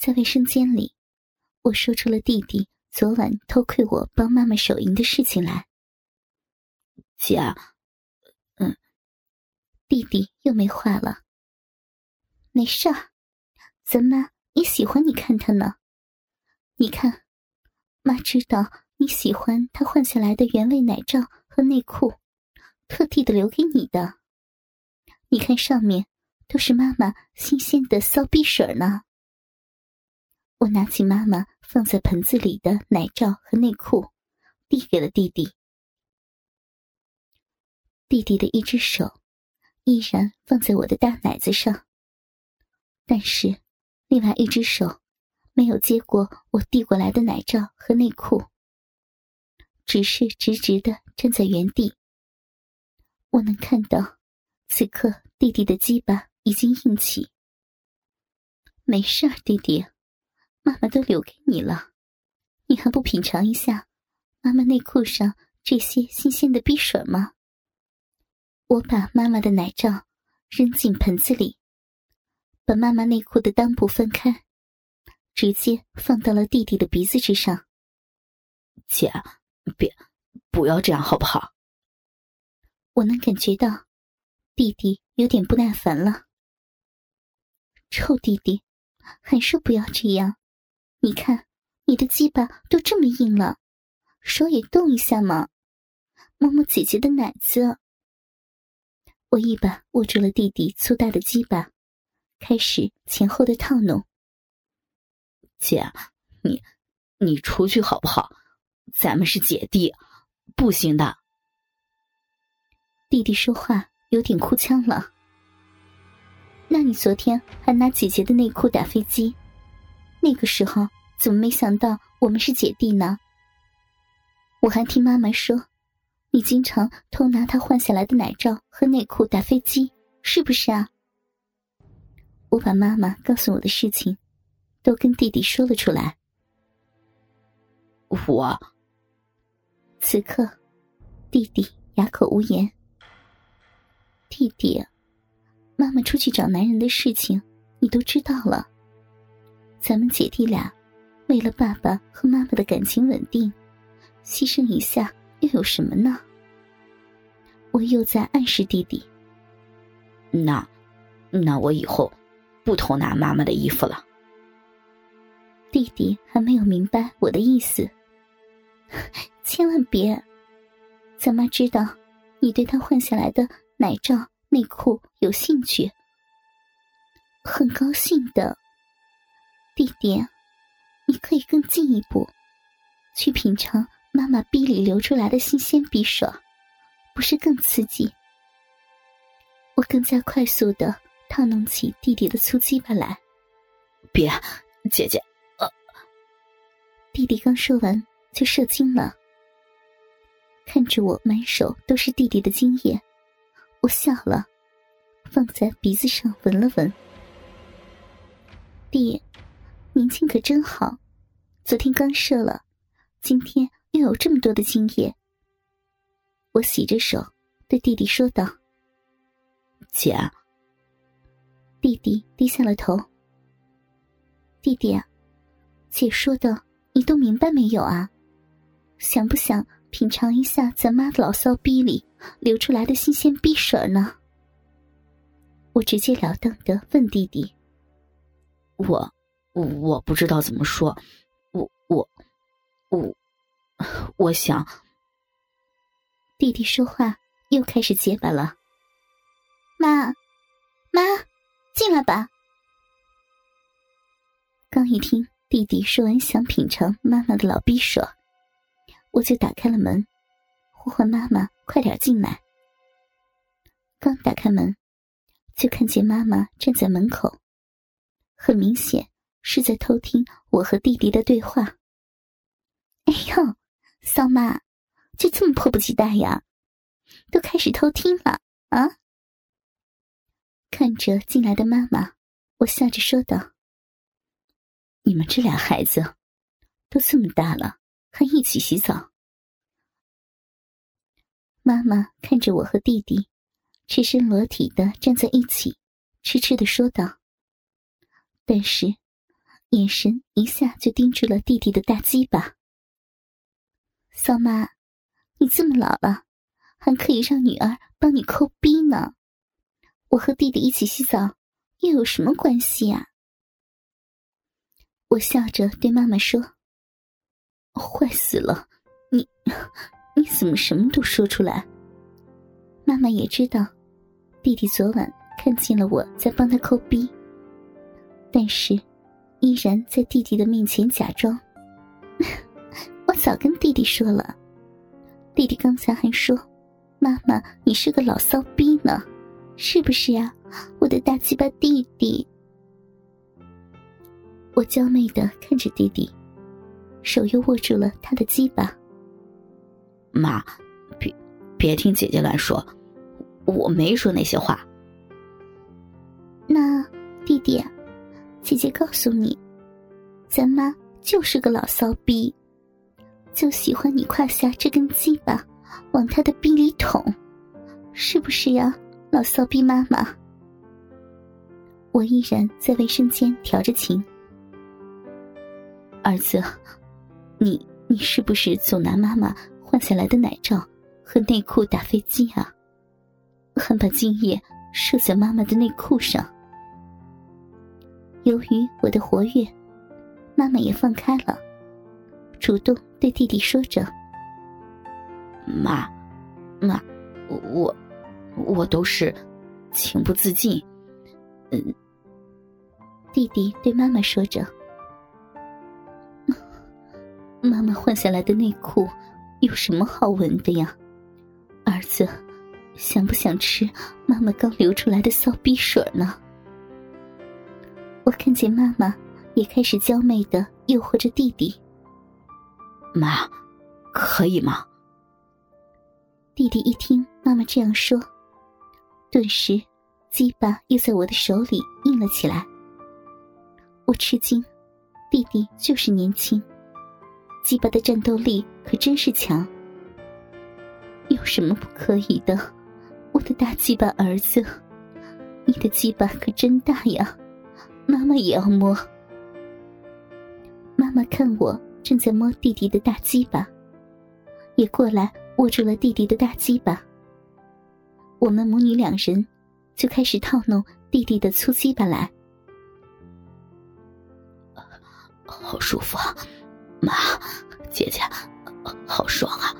在卫生间里，我说出了弟弟昨晚偷窥我帮妈妈手淫的事情来。姐，嗯，弟弟又没话了。没事儿，咱妈也喜欢你看他呢。你看，妈知道你喜欢他换下来的原味奶罩和内裤，特地的留给你的。你看上面都是妈妈新鲜的骚逼水呢。我拿起妈妈放在盆子里的奶罩和内裤，递给了弟弟。弟弟的一只手依然放在我的大奶子上，但是另外一只手没有接过我递过来的奶罩和内裤，只是直直的站在原地。我能看到，此刻弟弟的鸡巴已经硬起。没事儿，弟弟。妈妈都留给你了，你还不品尝一下妈妈内裤上这些新鲜的逼水吗？我把妈妈的奶罩扔进盆子里，把妈妈内裤的裆部分开，直接放到了弟弟的鼻子之上。姐，别，不要这样好不好？我能感觉到弟弟有点不耐烦了。臭弟弟，还说不要这样。你看，你的鸡巴都这么硬了，手也动一下嘛，摸摸姐姐的奶子。我一把握住了弟弟粗大的鸡巴，开始前后的套弄。姐，你你出去好不好？咱们是姐弟，不行的。弟弟说话有点哭腔了。那你昨天还拿姐姐的内裤打飞机？那个时候怎么没想到我们是姐弟呢？我还听妈妈说，你经常偷拿她换下来的奶罩和内裤打飞机，是不是啊？我把妈妈告诉我的事情，都跟弟弟说了出来。我此刻，弟弟哑口无言。弟弟，妈妈出去找男人的事情，你都知道了。咱们姐弟俩，为了爸爸和妈妈的感情稳定，牺牲一下又有什么呢？我又在暗示弟弟。那，那我以后不偷拿妈妈的衣服了。弟弟还没有明白我的意思。千万别，咱妈知道你对她换下来的奶罩、内裤有兴趣，很高兴的。弟弟，你可以更进一步，去品尝妈妈逼里流出来的新鲜匕首，不是更刺激？我更加快速的套弄起弟弟的粗鸡巴来。别，姐姐，呃，弟弟刚说完就射精了。看着我满手都是弟弟的精液，我笑了，放在鼻子上闻了闻。弟。年轻可真好，昨天刚射了，今天又有这么多的精液。我洗着手对弟弟说道：“姐。”弟弟低下了头。弟弟，姐说的你都明白没有啊？想不想品尝一下咱妈的老骚逼里流出来的新鲜逼水呢？我直截了当的问弟弟：“我。”我不知道怎么说，我我我我想。弟弟说话又开始结巴了。妈，妈，进来吧。刚一听弟弟说完想品尝妈妈的老逼手，我就打开了门，呼唤妈妈快点进来。刚打开门，就看见妈妈站在门口，很明显。是在偷听我和弟弟的对话。哎呦，桑妈，就这么迫不及待呀？都开始偷听了啊？看着进来的妈妈，我笑着说道：“你们这俩孩子，都这么大了，还一起洗澡？”妈妈看着我和弟弟，赤身裸体的站在一起，痴痴的说道：“但是。”眼神一下就盯住了弟弟的大鸡巴。骚妈，你这么老了，还可以让女儿帮你抠逼呢？我和弟弟一起洗澡，又有什么关系呀？我笑着对妈妈说：“坏死了，你你怎么什么都说出来？”妈妈也知道，弟弟昨晚看见了我在帮他抠逼，但是依然在弟弟的面前假装。我早跟弟弟说了，弟弟刚才还说：“妈妈，你是个老骚逼呢，是不是呀？”我的大鸡巴弟弟。我娇媚的看着弟弟，手又握住了他的鸡巴。妈，别别听姐姐乱说，我没说那些话。那弟弟，姐姐告诉你，咱妈就是个老骚逼，就喜欢你胯下这根鸡巴往他的逼里捅，是不是呀，老骚逼妈妈？我依然在卫生间调着情。儿子，你你是不是总拿妈妈换下来的奶罩和内裤打飞机啊？还把精液射在妈妈的内裤上。由于我的活跃，妈妈也放开了，主动对弟弟说着：“妈，妈，我我都是情不自禁。”嗯，弟弟对妈妈说着。妈妈换下来的内裤有什么好闻的呀？儿子，想不想吃妈妈刚流出来的骚逼水呢？我看见妈妈也开始娇媚的诱惑着弟弟。妈，可以吗？弟弟一听妈妈这样说，顿时鸡巴又在我的手里硬了起来。我吃惊，弟弟就是年轻。鸡巴的战斗力可真是强，有什么不可以的？我的大鸡巴儿子，你的鸡巴可真大呀！妈妈也要摸。妈妈看我正在摸弟弟的大鸡巴，也过来握住了弟弟的大鸡巴。我们母女两人就开始套弄弟弟的粗鸡巴来，好舒服啊！妈，姐姐，好爽啊！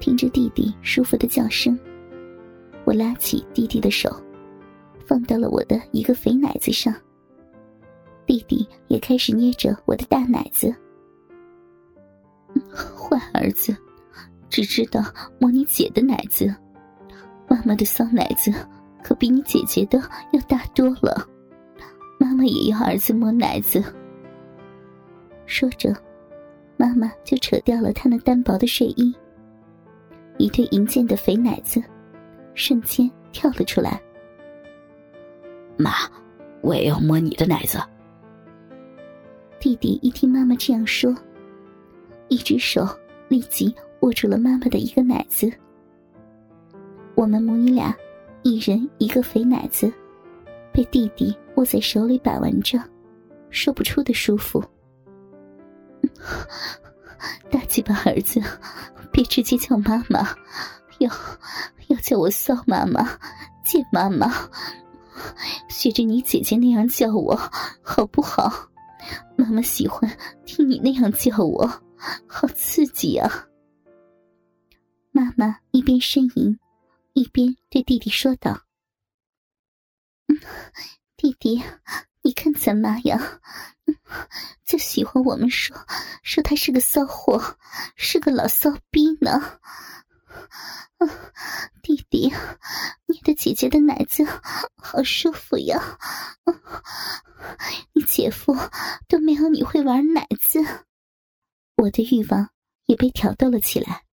听着弟弟舒服的叫声，我拉起弟弟的手，放到了我的一个肥奶子上。弟弟也开始捏着我的大奶子。坏儿子，只知道摸你姐的奶子，妈妈的骚奶子可比你姐姐的要大多了。妈妈也要儿子摸奶子。说着，妈妈就扯掉了她那单薄的睡衣，一对银剑的肥奶子瞬间跳了出来。妈，我也要摸你的奶子。弟弟一听妈妈这样说，一只手立即握住了妈妈的一个奶子。我们母女俩一人一个肥奶子，被弟弟握在手里把玩着，说不出的舒服。大鸡巴儿子，别直接叫妈妈，要要叫我骚妈妈、贱妈妈，学着你姐姐那样叫我，好不好？妈妈喜欢听你那样叫我，好刺激啊！妈妈一边呻吟，一边对弟弟说道：“弟弟，你看咱妈呀。”就喜欢我们说说他是个骚货，是个老骚逼呢。弟弟，你的姐姐的奶子好舒服呀！你姐夫都没有你会玩奶子，我的欲望也被挑逗了起来。